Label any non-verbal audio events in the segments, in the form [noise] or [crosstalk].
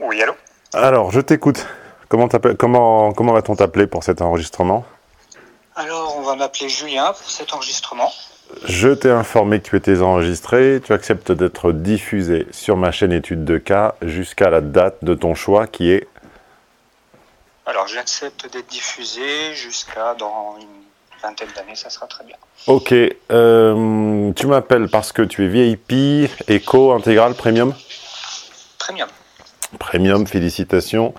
Oui, allô Alors, je t'écoute. Comment, comment, comment va-t-on t'appeler pour cet enregistrement? Alors, on va m'appeler Julien pour cet enregistrement. Je t'ai informé que tu étais enregistré. Tu acceptes d'être diffusé sur ma chaîne études de cas jusqu'à la date de ton choix qui est Alors, j'accepte d'être diffusé jusqu'à dans une vingtaine d'années, ça sera très bien. Ok. Euh, tu m'appelles parce que tu es VIP, Eco, Intégral, Premium? Premium. Premium, félicitations.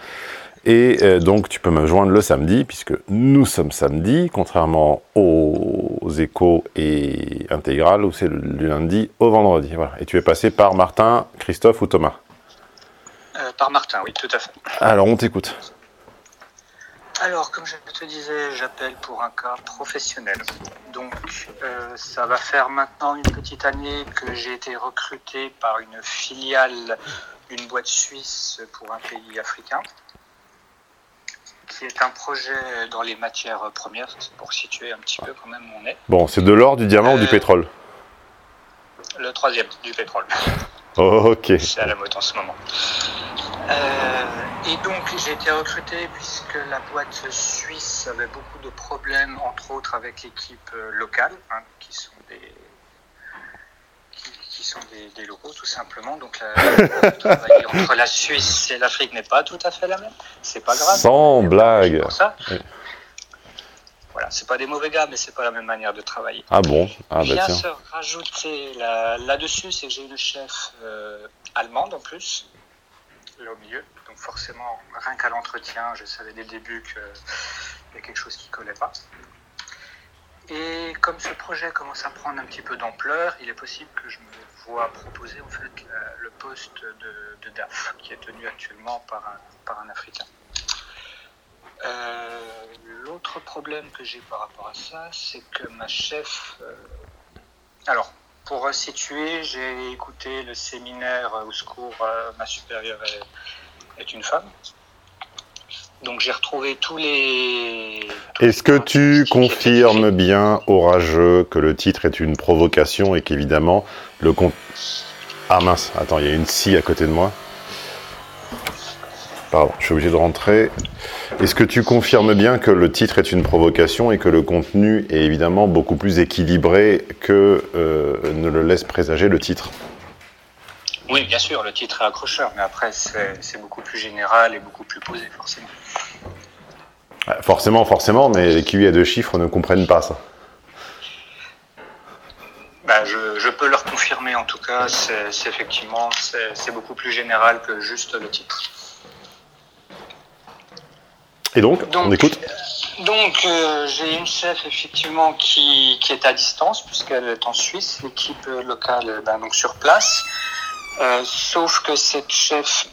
Et euh, donc, tu peux me joindre le samedi, puisque nous sommes samedi, contrairement aux échos et intégrales, où c'est le lundi au vendredi. Voilà. Et tu es passé par Martin, Christophe ou Thomas euh, Par Martin, oui, tout à fait. Alors, on t'écoute. Alors, comme je te disais, j'appelle pour un cas professionnel. Donc, euh, ça va faire maintenant une petite année que j'ai été recruté par une filiale d'une boîte suisse pour un pays africain, qui est un projet dans les matières premières, pour situer un petit peu quand même où on est. Bon, c'est de l'or, du diamant ou du euh, pétrole? Le troisième, du pétrole. [laughs] ok. C'est à la mode en ce moment. Euh, et donc j'ai été recruté puisque la boîte suisse avait beaucoup de problèmes, entre autres avec l'équipe euh, locale, hein, qui sont des sont des, locaux tout simplement. Donc [laughs] entre la Suisse et l'Afrique n'est pas tout à fait la même. C'est pas grave. Sans blague. ça. Voilà, c'est pas des mauvais gars, mais c'est pas la même manière de travailler. Ah bon? Ah, bah, se rajouter là-dessus, c'est que j'ai une chef euh, allemande en plus là au milieu. Donc forcément, rien qu'à l'entretien, je savais dès le début qu'il y a quelque chose qui ne collait pas. Et comme ce projet commence à prendre un petit peu d'ampleur, il est possible que je me vois proposer en fait le poste de, DAF, qui est tenu actuellement par un, par un Africain. Euh, l'autre problème que j'ai par rapport à ça, c'est que ma chef... Euh, alors, pour resituer, j'ai écouté le séminaire au secours, euh, ma supérieure est, une femme. Donc j'ai retrouvé tous les... Est-ce que tu confirmes bien, orageux, que le titre est une provocation et qu'évidemment le compte... Ah mince, attends, il y a une scie à côté de moi. Pardon, je suis obligé de rentrer. Est-ce que tu confirmes bien que le titre est une provocation et que le contenu est évidemment beaucoup plus équilibré que euh, ne le laisse présager le titre? Oui, bien sûr, le titre est accrocheur, mais après c'est beaucoup plus général et beaucoup plus posé, forcément. Forcément, forcément, mais les kiwis à deux chiffres ne comprennent pas ça. Bah, je, je, peux leur confirmer en tout cas, c'est effectivement c'est beaucoup plus général que juste le titre. Et donc, on écoute Donc, euh, j'ai une chef effectivement qui, qui est à distance, puisqu'elle est en Suisse, l'équipe locale ben, donc sur place. Euh, sauf que cette chef,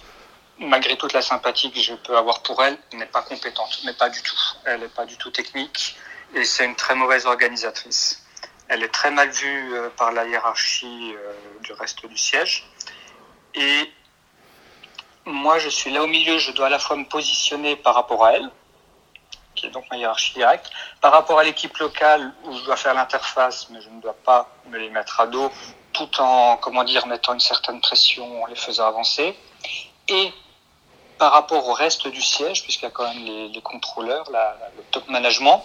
malgré toute la sympathie que je peux avoir pour elle, n'est pas compétente, mais pas du tout. Elle n'est pas du tout technique et c'est une très mauvaise organisatrice. Elle est très mal vue euh, par la hiérarchie du reste du siège. Et moi, je suis là au milieu, je dois à la fois me positionner par rapport à elle, qui est donc ma hiérarchie directe, par rapport à l'équipe locale où je dois faire l'interface, mais je ne dois pas me les mettre à dos, tout en, comment dire, mettant une certaine pression en les faisant avancer, et par rapport au reste du siège, puisqu'il y a quand même les, contrôleurs, le top management,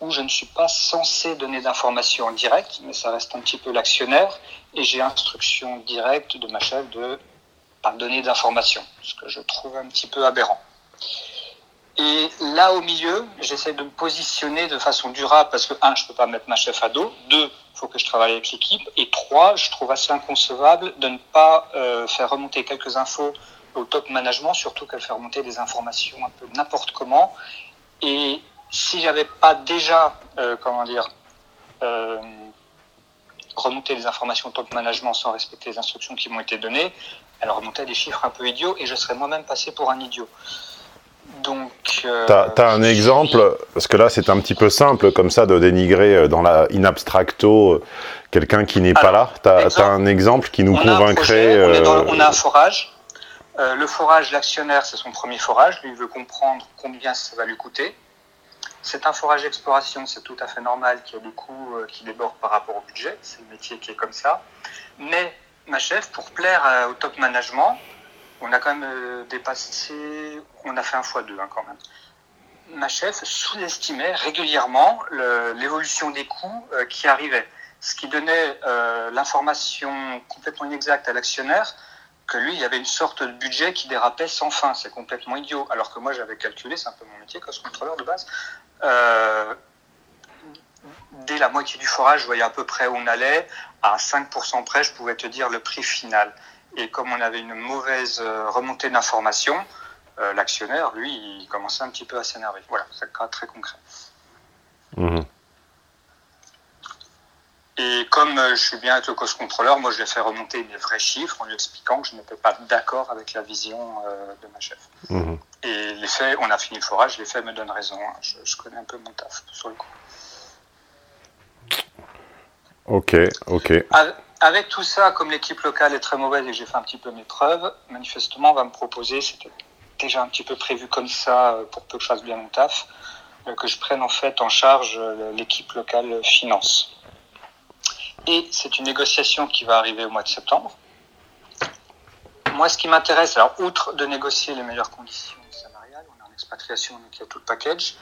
où je ne suis pas censé donner d'informations en direct, mais ça reste un petit peu l'actionnaire, et j'ai instruction directe de ma chef de pas donner d'informations, ce que je trouve un petit peu aberrant. Et là, au milieu, j'essaie de me positionner de façon durable parce que, un, je peux pas mettre ma chef à dos. Deux, il faut que je travaille avec l'équipe. Et trois, je trouve assez inconcevable de ne pas euh, faire remonter quelques infos au top management, surtout qu'elle fait remonter des informations un peu n'importe comment. Et si j'avais pas déjà, euh, comment dire, euh, remonter les informations au top management sans respecter les instructions qui m'ont été données, elle remontait des chiffres un peu idiots et je serais moi-même passé pour un idiot. Donc. Euh, T'as as un exemple Parce que là, c'est un petit peu simple comme ça de dénigrer euh, dans la in abstracto euh, quelqu'un qui n'est pas là. T'as as un exemple qui nous convaincrait. on, a un forage. le forage, l'actionnaire, c'est son premier forage. Lui, il veut comprendre combien ça va lui coûter. C'est un forage d'exploration, c'est tout à fait normal qu'il y ait des coûts qui débordent par rapport au budget. C'est le métier qui est comme ça. Mais ma chef, pour plaire au top management, on a quand même euh, dépassé, on a fait un fois deux hein, quand même. Ma chef sous-estimait régulièrement l'évolution des coûts euh, qui arrivaient, ce qui donnait euh, l'information complètement inexacte à l'actionnaire que lui, il y avait une sorte de budget qui dérapait sans fin. C'est complètement idiot. Alors que moi, j'avais calculé, c'est un peu mon métier, comme contrôleur de base. dès la moitié du forage, je voyais à peu près où on allait. À 5% près, je pouvais te dire le prix final. Et comme on avait une mauvaise euh, remontée d'informations, euh, l'actionnaire, lui, il commençait un petit peu à s'énerver. Voilà, c'est un cas très concret. Mhm. Et comme euh, je suis bien avec le cost contrôleur, moi je l'ai fait remonter des vrais chiffres en lui expliquant que je n'étais pas d'accord avec la vision de ma chef. Mhm. Et les faits, on a fini le forage, les faits me donnent raison. Hein. Je, je, connais un peu mon taf sur le coup. Ok, ok avec tout ça, comme l'équipe locale est très mauvaise et que j'ai fait un petit peu mes preuves, manifestement, on va me proposer, c'était déjà un petit peu prévu comme ça euh, pour peu que je fasse bien mon taf, euh, que je prenne en fait en charge euh, l'équipe locale finance. Et c'est une négociation qui va arriver au mois de septembre. Moi, ce qui m'intéresse, alors, outre de négocier les meilleures conditions salariales, on est en expatriation, donc il y a tout le package,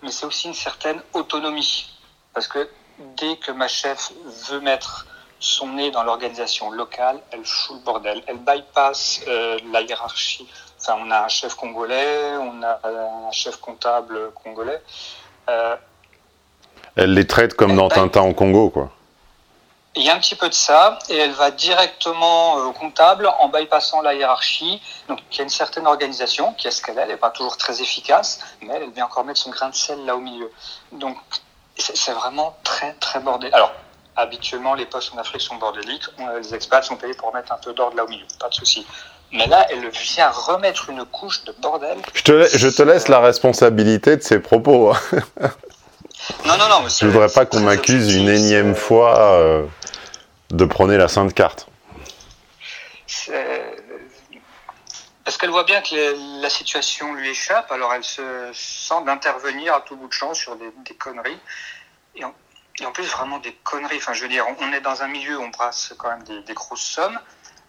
mais c'est aussi une certaine autonomie. Parce que dès que ma chef veut mettre son nez dans l'organisation locale, elle fout le bordel. Elle bypass euh, la hiérarchie. Enfin, on a un chef congolais, on a un chef comptable congolais. Euh, elle les traite comme dans Tintin au Congo, quoi. Il y a un petit peu de ça, et elle va directement euh, au comptable en bypassant la hiérarchie. Donc, il y a une certaine organisation qui est ce qu'elle est, elle n'est pas toujours très efficace, mais elle vient encore mettre son grain de sel là au milieu. Donc, c'est vraiment très, très bordé. Alors, habituellement, les postes en Afrique sont bordéliques. Les expats sont payés pour remettre un peu d'ordre là au milieu, pas de souci. Mais là, elle vient remettre une couche de bordel. Je te, je te laisse la responsabilité de ses propos. Hein. [laughs] non, non, non. Je voudrais pas qu'on m'accuse une énième fois euh, de prôner la sainte carte. Parce qu'elle voit bien que la situation lui échappe, alors elle se sent d'intervenir à tout bout de champ sur des, des conneries. Et en, et en plus, vraiment des conneries. Enfin, je veux dire, on est dans un milieu où on brasse quand même des, grosses sommes.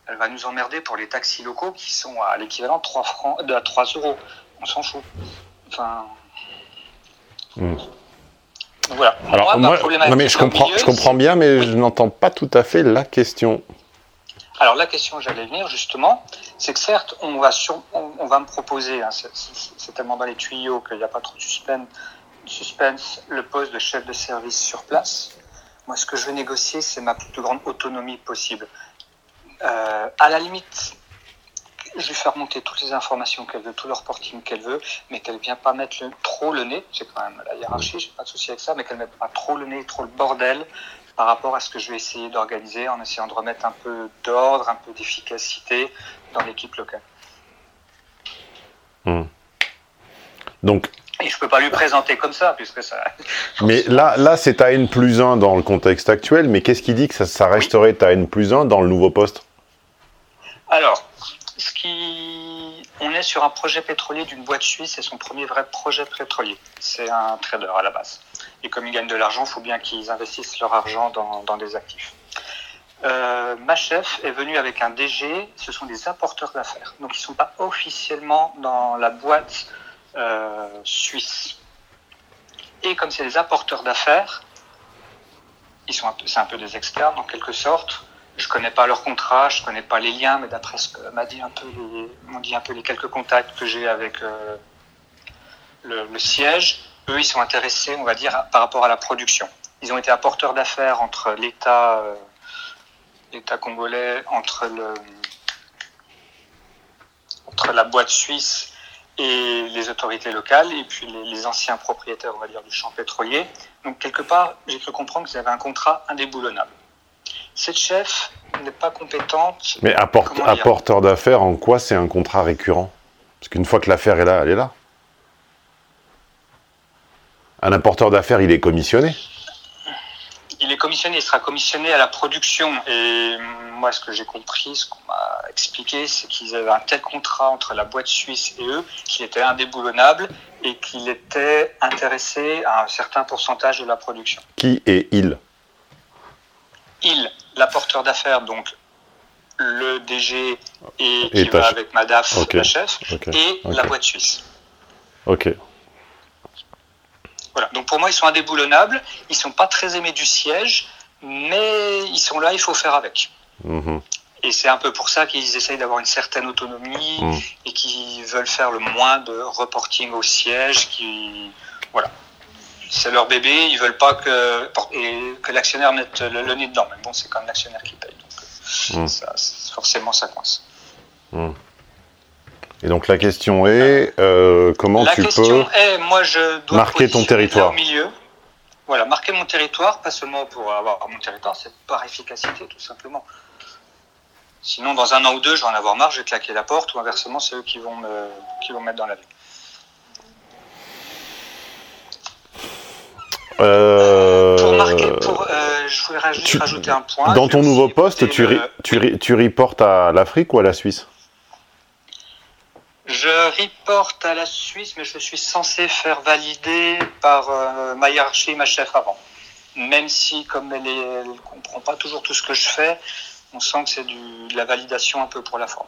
Elle va nous emmerder pour les taxis locaux qui sont à l'équivalent de 3, francs, de 3 euros. On s'en fout. Enfin. Hmm. Voilà. Alors, moi, non, mais je comprends, je comprends bien, mais je n'entends pas tout à fait la question. Alors la question, j'allais venir justement, c'est que certes, on va, sur, on, va me proposer, hein, c'est tellement dans les tuyaux qu'il n'y a pas trop de suspense, suspense le poste de chef de service sur place. Moi, ce que je veux négocier, c'est ma plus grande autonomie possible. Euh, à la limite, je vais faire monter toutes les informations qu'elle veut, tout le reporting qu'elle veut, mais qu'elle ne vient pas mettre trop le nez, c'est quand même la hiérarchie, j'ai pas de souci avec ça, mais qu'elle ne mette pas trop le nez, trop le bordel par rapport à ce que je vais essayer d'organiser en essayant de remettre un peu d'ordre, un peu d'efficacité dans l'équipe locale. Hmm. Donc, et je peux pas lui présenter comme ça, puisque ça. Mais là, là c'est ta N plus 1 dans le contexte actuel, mais qu'est-ce qui dit que ça, ça resterait ta N plus 1 dans le nouveau poste? Alors, ce qui... on est sur un projet pétrolier d'une boîte suisse, c'est son premier vrai projet pétrolier. C'est un trader à la base. Et comme ils gagnent de l'argent, il faut bien qu'ils investissent leur argent dans, dans des actifs. Euh, ma chef est venue avec un DG, ce sont des apporteurs d'affaires. Donc ils ne sont pas officiellement dans la boîte euh, suisse. Et comme c'est des apporteurs d'affaires, ils sont c'est un peu des externes en quelque sorte. Je connais pas leur contrat, je connais pas les liens, mais d'après ce que m'a dit un peu les, dit un peu les quelques contacts que j'ai avec euh, le, siège, eux ils sont intéressés, on va dire, par rapport à la production. Ils ont été apporteurs d'affaires entre l'État, euh, l'État congolais, entre le, entre la boîte suisse et les autorités locales, et puis les, anciens propriétaires, on va dire, du champ pétrolier. Donc, quelque part, j'ai cru comprendre qu'ils avaient un contrat indéboulonnable. Cette chef n'est pas compétente. Mais apporteur d'affaires, en quoi c'est un contrat récurrent? Parce qu'une fois que l'affaire est là, elle est là. Un apporteur d'affaires, il est commissionné il est commissionné, il sera commissionné à la production. Et moi, ce que j'ai compris, ce qu'on m'a expliqué, c'est qu'ils avaient un tel contrat entre la boîte suisse et eux qu'il était indéboulonnable et qu'il était intéressé à un certain pourcentage de la production. Qui est il? Il, l'apporteur d'affaires, donc le DG et, Et qui va avec ma DAF, Ok. la chef, et la boîte suisse. Ok. Voilà. Donc pour moi, ils sont indéboulonnables. Ils sont pas très aimés du siège, mais ils sont là, il faut faire avec. Mhm. Et c'est un peu pour ça qu'ils essayent d'avoir une certaine autonomie Mm. et qu'ils veulent faire le moins de reporting au siège. Qui, voilà. C'est leur bébé, ils veulent pas que, et que l'actionnaire mette le, le nez dedans. Mais bon, c'est quand même l'actionnaire qui paye. Donc, ça, forcément, ça coince. Et donc la question est, euh, comment La tu peux... est, moi, je dois marquer ton territoire. Au milieu. Voilà, marquer mon territoire, pas seulement pour avoir mon territoire, c'est par efficacité, tout simplement. Sinon, dans un an ou deux, je vais en avoir marre, je vais claquer la porte, ou inversement, c'est eux qui vont me, qui vont me mettre dans la vie. Euh, Pour marquer, pour, euh, je voudrais juste tu- rajouter un point. Dans ton nouveau poste, tu, le- tu, tu reportes à l'Afrique ou à la Suisse? Je reporte à la Suisse, mais je suis censé faire valider par euh, ma hiérarchie, ma chef avant. Même si, comme elle ne comprend pas toujours tout ce que je fais, on sent que c'est de la validation un peu pour la forme.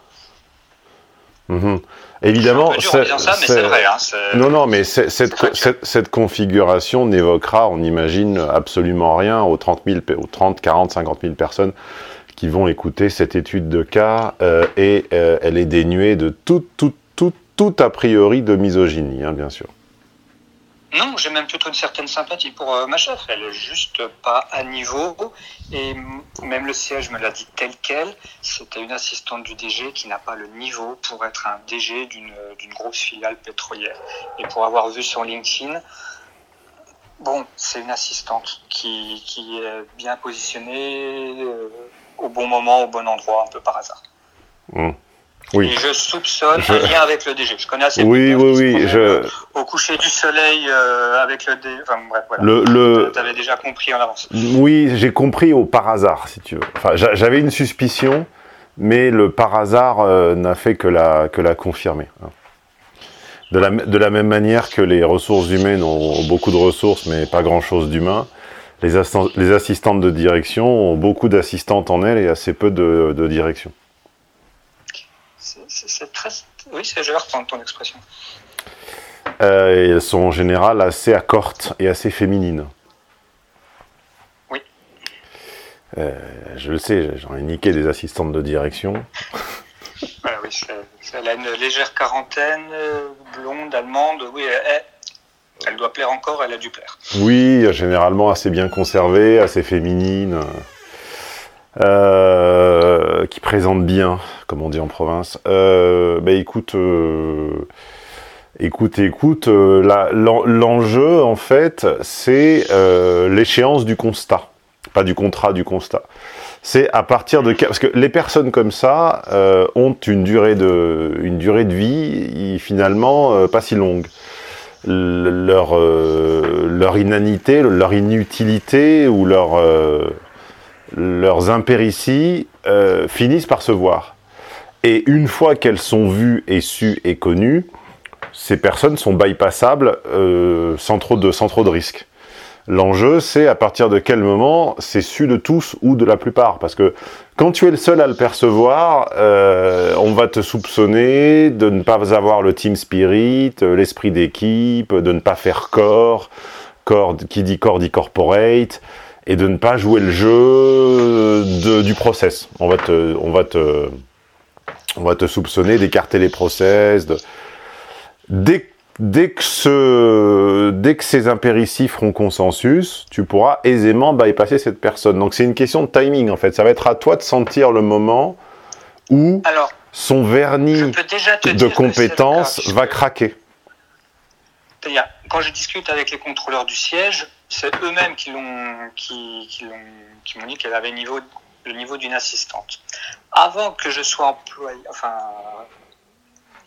Mhm. Évidemment, C'est ça, mais c'est- vrai. Hein, Non, non, mais cette, configuration n'évoquera, on imagine, absolument rien aux 30 000, pe- aux 30, 40, 50 000 personnes qui vont écouter cette étude de cas euh, et euh, elle est dénuée de tout, tout, tout, a priori de misogynie, hein, bien sûr. Non, j'ai même plutôt une certaine sympathie pour euh, ma chef. Elle est juste pas à niveau. Et même le siège me l'a dit tel quel. C'était une assistante du DG qui n'a pas le niveau pour être un DG d'une d'une grosse filiale pétrolière. Et pour avoir vu son LinkedIn, bon, c'est une assistante qui, qui est bien positionnée euh, au bon moment, au bon endroit, un peu par hasard. Oui. Et je soupçonne Je- un lien avec le DG. Je connais assez Oui, de oui, oui. promènent, Je, au coucher du soleil euh, avec le dé. Enfin bref, voilà. le, le, Tu avais déjà compris en avance. Oui, j'ai compris au par hasard, si tu veux. Enfin, j'a- j'avais une suspicion, mais le par hasard euh, n'a fait que la, que la confirmer. hein. De la, de la même manière que les ressources humaines ont beaucoup de ressources, mais pas grand-chose d'humain, les assistantes de direction ont beaucoup d'assistantes en elles et assez peu de, de direction. C'est- très. Oui, c'est je vais reprendre ton expression. Euh, et elles sont en général assez accortes et assez féminines. Oui. Euh, je le sais, j'en ai niqué des assistantes de direction. [laughs] Voilà, oui, elle a une légère quarantaine, euh, blonde, allemande. Oui, elle, elle- elle doit plaire encore, elle a dû plaire. Oui, généralement assez bien conservée, assez féminine, euh, qui présente bien, comme on dit en province. Euh, bah écoute, euh, écoute, écoute, euh, la- l'en- l'enjeu en fait, c'est euh, l'échéance du constat, pas du contrat, du constat. C'est à partir de parce que les personnes comme ça euh, ont une durée de une durée de vie finalement euh, pas si longue le- leur, euh, leur inanité, leur inutilité ou leur, euh, leurs impérities euh, finissent par se voir. Et une fois qu'elles sont vues et sues et connues, ces personnes sont bypassables euh, sans, trop de, sans trop de risques. L'enjeu, c'est à partir de quel moment c'est su de tous ou de la plupart. Parce que quand tu es le seul à le percevoir, euh, on va te soupçonner de ne pas avoir le team spirit, euh, l'esprit d'équipe, de ne pas faire corps, corps qui dit corps dit corporate, et de ne pas jouer le jeu de- du process. On va te, on va te, on va te soupçonner d'écarter les process. De... Dès, dès, que ce, dès que ces impérities feront consensus, tu pourras aisément bypasser cette personne. Donc c'est une question de timing en fait. Ça va être à toi de sentir le moment où Alors, son vernis de compétences va craquer. Quand je discute avec les contrôleurs du siège, c'est eux-mêmes qui l'ont, qui, qui m'ont dit qu'elle avait niveau, le niveau d'une assistante. Avant que je sois employé, enfin,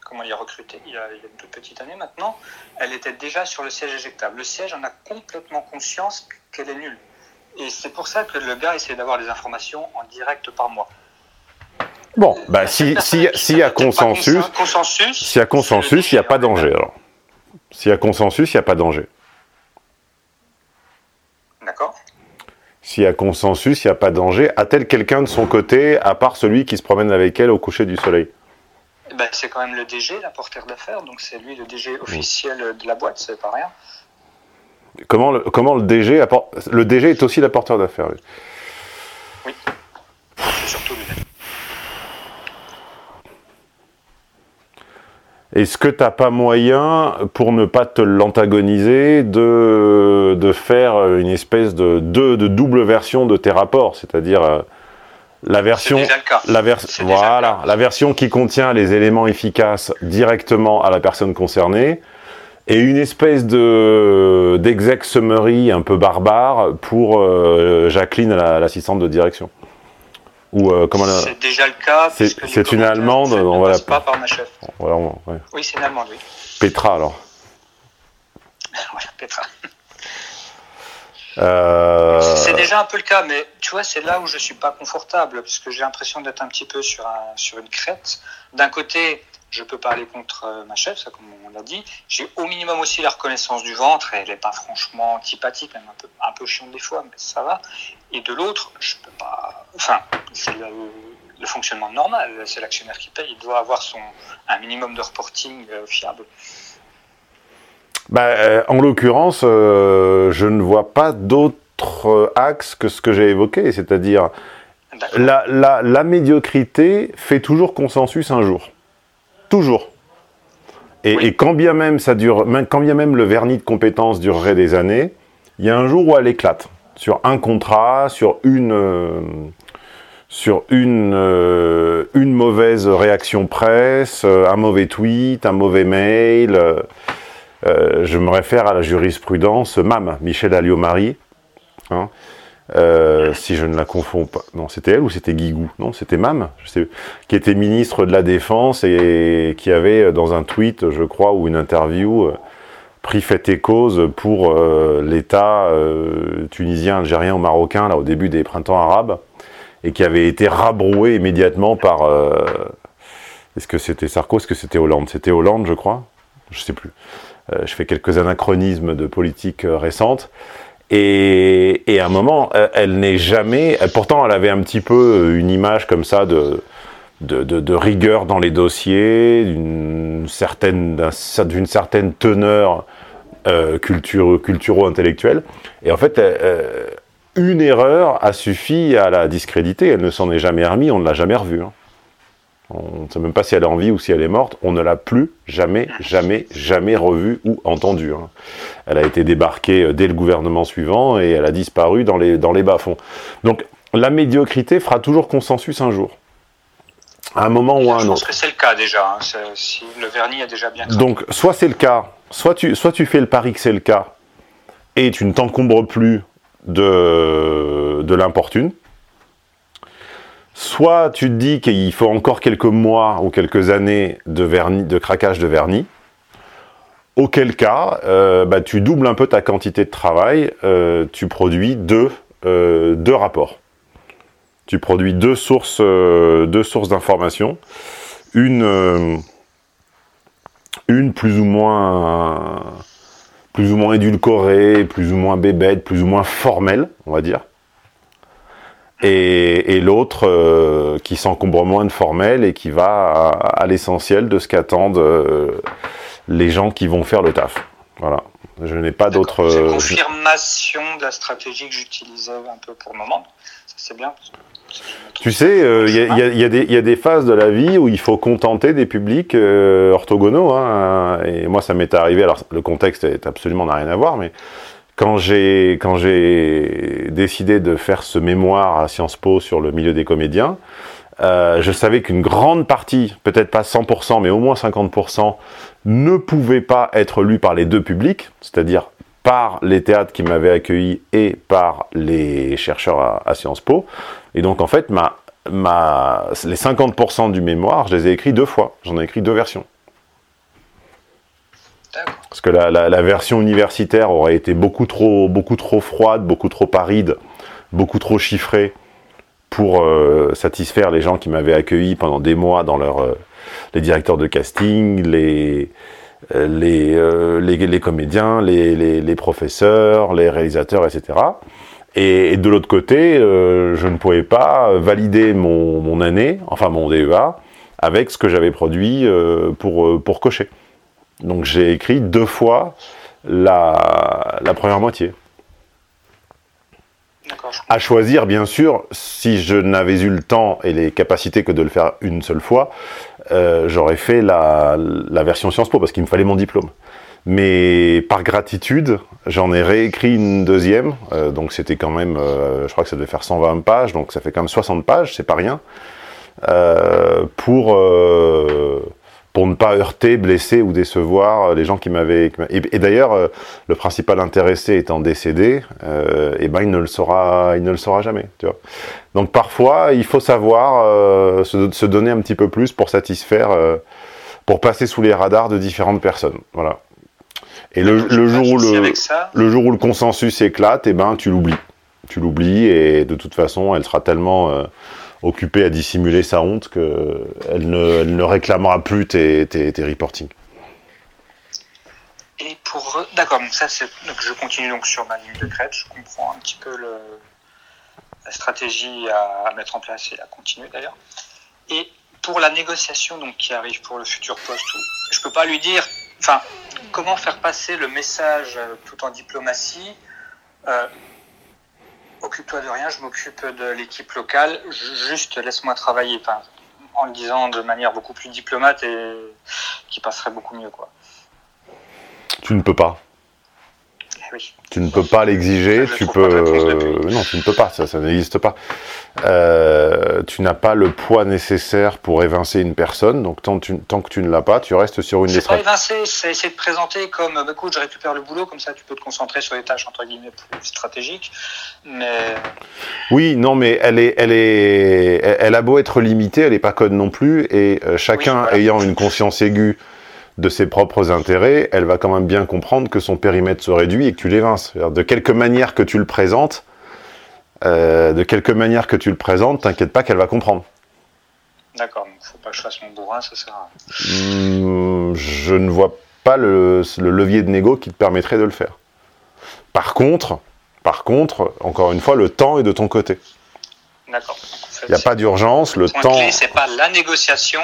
comment dire, recruté, il y, a, il y a une toute petite année maintenant, elle était déjà sur le siège éjectable. Le siège en a complètement conscience qu'elle est nulle. Et c'est pour ça que le gars essaie d'avoir des informations en direct par mois. Bon, bah si si s'il y a [laughs] consensus, consensus, s'il y a consensus, il n'y a pas danger alors. S'il y a consensus, il n'y a pas danger. D'accord. S'il y a consensus, il n'y a pas de danger. A-t-elle quelqu'un de son côté, à part celui qui se promène avec elle au coucher du soleil? Ben, C'est quand même le DG, l'apporteur d'affaires, donc c'est lui le DG officiel de la boîte, c'est pas rien. Comment le, comment le DG apporte... Le DG est aussi l'apporteur d'affaires, lui. Oui, surtout lui. Est-ce que tu n'as pas moyen, pour ne pas te l'antagoniser, de, de faire une espèce de, de, de double version de tes rapports C'est-à-dire euh, la version, la, voilà, la version qui contient les éléments efficaces directement à la personne concernée, et une espèce de d'exec summary un peu barbare pour euh, Jacqueline, l'assistante de direction. Euh, c'est déjà le cas. C'est une Allemande. On va pas par ma chef. ouais. Oui, c'est une Allemande, oui. Petra, alors. [laughs] voilà, Petra. Euh... C'est déjà un peu le cas, mais tu vois, c'est là où je suis pas confortable, parce que j'ai l'impression d'être un petit peu sur, un, sur une crête. D'un côté, je peux parler contre euh, ma chef, ça comme on l'a dit. J'ai au minimum aussi la reconnaissance du ventre, elle n'est pas franchement antipathique, même un peu, un peu chiante des fois, mais ça va. Et de l'autre, je peux pas. Enfin, c'est le, fonctionnement normal, c'est l'actionnaire qui paye, il doit avoir son, un minimum de reporting euh, fiable. Bah, euh, en l'occurrence, je ne vois pas d'autre axe que ce que j'ai évoqué, c'est-à-dire la, la, la médiocrité fait toujours consensus un jour. Toujours. Et, quand bien même ça dure, quand bien même le vernis de compétences durerait des années, il y a un jour où elle éclate sur un contrat, sur une, euh, sur une, euh, une mauvaise réaction presse, euh, un mauvais tweet, un mauvais mail. je me réfère à la jurisprudence MAM, Michel Alliot-Marie. Hein, euh, si je ne la confonds pas. Non, c'était elle ou c'était Guigou Non, c'était Mam, je sais, qui était ministre de la Défense et qui avait, euh, dans un tweet, je crois, ou une interview, euh, pris fait et cause pour l'État tunisien, algérien ou marocain, là, au début des printemps arabes, et qui avait été rabroué immédiatement par... Est-ce que c'était Sarko Est-ce que c'était Hollande? C'était Hollande, je crois? Je sais plus. je fais quelques anachronismes de politique récente. Et, et, à un moment, euh, elle n'est jamais. Pourtant, elle avait un petit peu euh, une image comme ça de, de, de, rigueur dans les dossiers, d'une certaine, d'une certaine teneur euh, culturo-intellectuelle. Et en fait, euh, une erreur a suffi à la discréditer. Elle ne s'en est jamais remise, on ne l'a jamais revue. Hein. On ne sait même pas si elle est en vie ou si elle est morte. On ne l'a plus jamais, jamais, jamais revue ou entendue. Hein. Elle a été débarquée euh, dès le gouvernement suivant et elle a disparu dans les, dans les bas-fonds. Donc la médiocrité fera toujours consensus un jour. À un moment ou à un autre. Je pense que c'est le cas déjà. Hein. Si le vernis est déjà bien. Donc soit c'est le cas, soit tu, soit tu fais le pari que c'est le cas et tu ne t'encombres plus de, de l'importune Soit tu te dis qu'il faut encore quelques mois ou quelques années de, vernis, de craquage de vernis, auquel cas, euh, bah, tu doubles un peu ta quantité de travail, euh, tu produis deux, euh, deux, rapports. Tu produis deux sources, d'informations. Une, une plus ou moins plus ou moins édulcorée, plus ou moins bébête, plus ou moins formelle, on va dire et, l'autre euh, qui s'encombre moins de formel et qui va à, l'essentiel de ce qu'attendent euh, les gens qui vont faire le taf. Voilà. Je n'ai pas d'autre. Euh, confirmation de la stratégie que j'utilisais un peu pour le moment. C'est bien. Tu sais, il y, y, a des phases de la vie où il faut contenter des publics orthogonaux. Hein, et moi, ça m'est arrivé. Alors, le contexte est absolument n'a rien à voir, mais quand j'ai quand j'ai décidé de faire ce mémoire à Sciences Po sur le milieu des comédiens, euh, je savais qu'une grande partie, peut-être pas 100%, mais au moins 50%, ne pouvait pas être lu par les deux publics, c'est-à-dire par les théâtres qui m'avaient accueilli et par les chercheurs à, Sciences Po. Et donc en fait, ma, ma, les 50% du mémoire, je les ai écrits deux fois. J'en ai écrit deux versions. Parce que la, version universitaire aurait été beaucoup trop, beaucoup trop froide, beaucoup trop aride, beaucoup trop chiffrée pour euh, satisfaire les gens qui m'avaient accueilli pendant des mois dans leur euh, les directeurs de casting, les euh, les, les, comédiens, les, les, professeurs, les réalisateurs, etc. Et, de l'autre côté, je ne pouvais pas valider mon, mon, année, enfin mon DEA, avec ce que j'avais produit pour, pour cocher. Donc j'ai écrit deux fois la, la première moitié. À choisir, bien sûr, si je n'avais eu le temps et les capacités que de le faire une seule fois, euh, j'aurais fait la, la, version Sciences Po parce qu'il me fallait mon diplôme. Mais par gratitude, j'en ai réécrit une deuxième. Euh, donc c'était quand même, euh, je crois que ça devait faire 120 pages, donc ça fait quand même 60 pages, c'est pas rien. Pour pour ne pas heurter, blesser ou décevoir les gens qui m'avaient. Et, d'ailleurs, euh, le principal intéressé étant décédé, euh, et eh ben il ne le saura, il ne le saura jamais. Tu vois. Donc parfois, il faut savoir euh, se, se, donner un petit peu plus pour satisfaire, euh, pour passer sous les radars de différentes personnes. Voilà. Et le, le jour où le, le jour où le consensus éclate, et eh ben tu l'oublies, tu l'oublies et de toute façon, elle sera tellement euh, occupée à dissimuler sa honte qu'elle ne, ne réclamera plus tes, tes, tes reportings. Et pour d'accord, ça c'est je continue donc sur ma ligne de crête, je comprends un petit peu la stratégie à, mettre en place et à continuer d'ailleurs. Et pour la négociation donc qui arrive pour le futur poste, je peux pas lui dire, enfin comment faire passer le message tout en diplomatie. Euh, occupe-toi de rien, je m'occupe de l'équipe locale, juste laisse-moi travailler, en le disant de manière beaucoup plus diplomate et qui passerait beaucoup mieux. Quoi. Tu ne peux pas. Oui. Tu ne peux pas l'exiger, tu peux. Euh, non, tu ne peux pas, ça, ça n'existe pas. Euh, tu n'as pas le poids nécessaire pour évincer une personne, donc tant, tu, tant que tu ne l'as pas, tu restes sur une C'est pas évincer, c'est essayer de présenter comme bah, écoute, je récupère le boulot, comme ça tu peux te concentrer sur les tâches entre guillemets plus stratégiques. Mais. Oui, non, mais elle est, elle est, elle a beau être limitée, elle n'est pas code non plus, et euh, chacun oui, voilà. ayant une conscience aiguë de ses propres intérêts, elle va quand même bien comprendre que son périmètre se réduit et que tu l'évinces. De quelque manière que tu le présentes, euh, de quelque manière que tu le présentes, t'inquiète pas qu'elle va comprendre. D'accord, faut pas que je fasse mon bourrin, ça sert à mmh, Je ne vois pas le, le, levier de négo qui te permettrait de le faire. Par contre, par contre, encore une fois, le temps est de ton côté. D'accord. Il n'y a pas d'urgence, le, le temps. clé, c'est pas la négociation,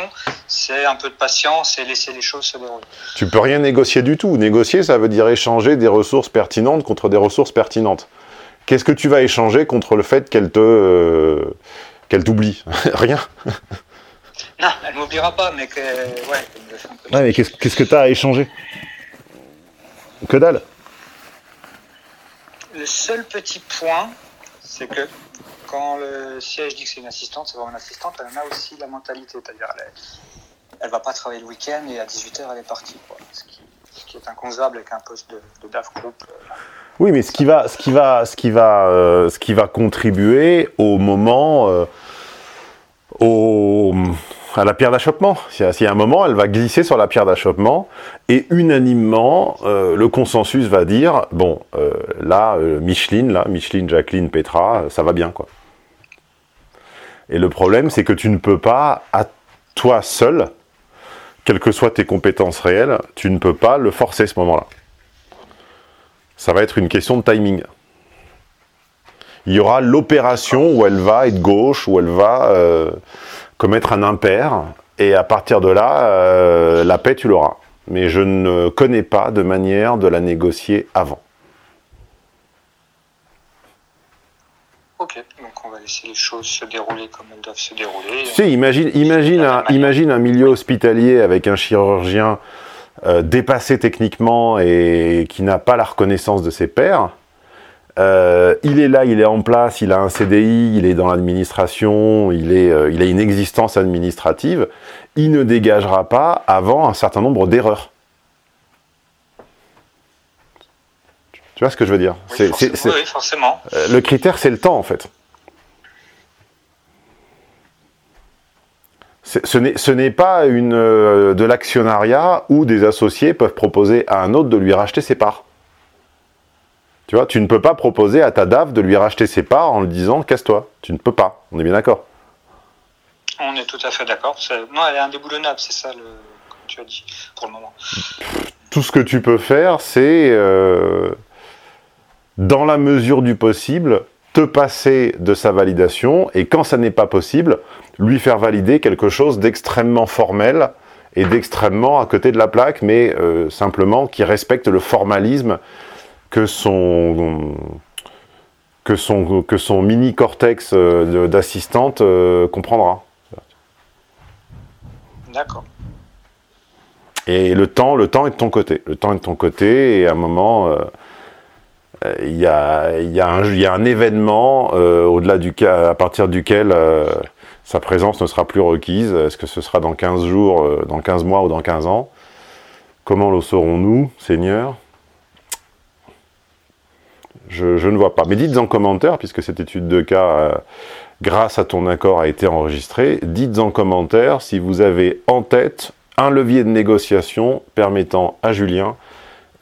c'est un peu de patience et laisser les choses se dérouler. Tu peux rien négocier du tout. Négocier, ça veut dire échanger des ressources pertinentes contre des ressources pertinentes. Qu'est-ce que tu vas échanger contre le fait qu'elle te euh, qu'elle t'oublie? [laughs] Rien. Non, elle m'oubliera pas, mais que ouais. Ouais, mais qu'est-ce qu'est-ce que tu as à échanger? Que dalle? Le seul petit point, c'est que quand le siège dit que c'est une assistante, c'est vraiment une assistante, elle en a aussi la mentalité, c'est-à-dire elle, elle va pas travailler le week-end et à 18h elle est partie. Ce, qui, est inconcevable avec un poste de, de DAF group. Euh, oui, mais ce qui va, ce qui va, ce qui va, euh, ce qui va contribuer au moment, euh, au, à la pierre d'achoppement. S'il y, a un moment, elle va glisser sur la pierre d'achoppement et unanimement, le consensus va dire bon, là, Micheline, là, Micheline, Jacqueline, Petra, ça va bien, quoi. Et le problème, c'est que tu ne peux pas, à toi seul, quelles que soient tes compétences réelles, tu ne peux pas le forcer ce moment-là ça va être une question de timing. Il y aura l'opération où elle va être gauche, où elle va euh, commettre un impair, et à partir de là, euh, la paix, tu l'auras. Mais je ne connais pas de manière de la négocier avant. Ok, donc on va laisser les choses se dérouler comme elles doivent se dérouler. Tu sais, imagine, imagine, un, imagine un milieu hospitalier avec un chirurgien euh, dépassé techniquement et qui n'a pas la reconnaissance de ses pairs. Euh, il est là, il est en place, il a un CDI, il est dans l'administration, il, est, euh, il a une existence administrative. Il ne dégagera pas avant un certain nombre d'erreurs. Tu vois ce que je veux dire oui, forcément. oui, forcément. Le critère, c'est le temps, en fait. Ce n'est pas une, euh, de l'actionnariat où des associés peuvent proposer à un autre de lui racheter ses parts. Tu vois, tu ne peux pas proposer à ta DAF de lui racheter ses parts en lui disant casse-toi. Tu ne peux pas. On est bien d'accord. On est tout à fait d'accord. Non, elle est indéboulonnable, c'est ça, le, comme tu as dit, pour le moment. Tout ce que tu peux faire, c'est, euh, dans la mesure du possible, te passer de sa validation et quand ça n'est pas possible, lui faire valider quelque chose d'extrêmement formel et d'extrêmement à côté de la plaque, mais euh, simplement qui respecte le formalisme que son, que son, que son mini cortex euh, d'assistante euh, comprendra. D'accord. Et le temps, le temps est de ton côté. Le temps est de ton côté et à un moment, il y, a, un événement au-delà du à partir duquel sa présence ne sera plus requise. Est-ce que ce sera dans 15 jours, euh, dans 15 mois ou dans 15 ans? Comment le saurons-nous, Seigneur? Je, ne vois pas. Mais dites en commentaire, puisque cette étude de cas, euh, grâce à ton accord, a été enregistrée, dites en commentaire si vous avez en tête un levier de négociation permettant à Julien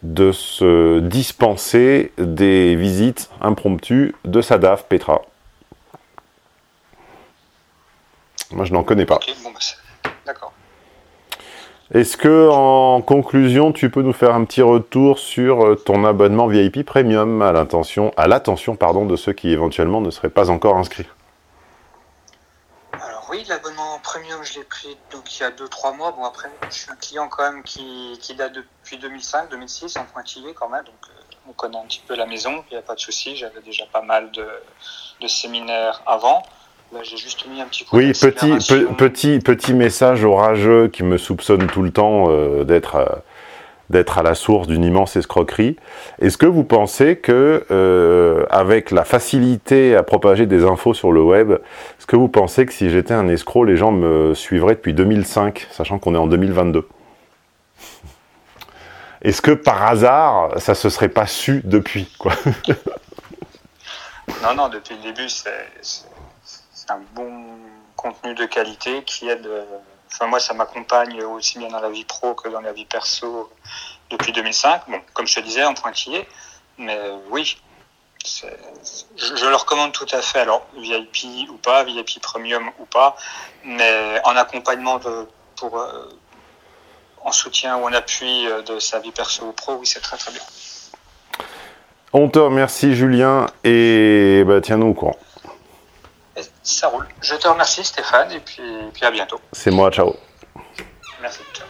de se dispenser des visites impromptues de sa DAF Petra. Moi, je n'en connais pas. Bah, d'accord. Est-ce que, en conclusion, tu peux nous faire un petit retour sur euh, ton abonnement VIP Premium à l'intention, à l'attention, pardon, de ceux qui éventuellement ne seraient pas encore inscrits? Oui, l'abonnement Premium, je l'ai pris donc il y a 2-3 mois. Bon après, je suis un client quand même qui, qui date depuis 2005-2006 en pointillé quand même, donc euh, on connaît un petit peu la maison. Il n'y a pas de souci. J'avais déjà pas mal de, de séminaires avant j'ai juste mis un petit coup Oui, petit, petit, petit message orageux qui me soupçonne tout le temps euh, d'être euh, d'être à la source d'une immense escroquerie. Est-ce que vous pensez que, euh, avec la facilité à propager des infos sur le web, est-ce que vous pensez que si j'étais un escroc, les gens me suivraient depuis 2005, sachant qu'on est en 2022 Est-ce que par hasard, ça se serait pas su depuis Non, non, depuis le début, c'est un bon contenu de qualité qui aide. Euh, enfin, moi, ça m'accompagne aussi bien dans la vie pro que dans la vie perso depuis 2005. Bon, comme je te disais, en pointillé. Mais euh, oui, je, le recommande tout à fait. Alors, VIP ou pas, VIP Premium ou pas, mais en accompagnement de, pour, euh, en soutien ou en appui de sa vie perso ou pro, oui, c'est très très bien. On te remercie, Julien, et bah, tiens-nous au courant. Ça roule. Je te remercie Stéphane et puis, puis à bientôt. C'est moi, ciao. Merci, ciao.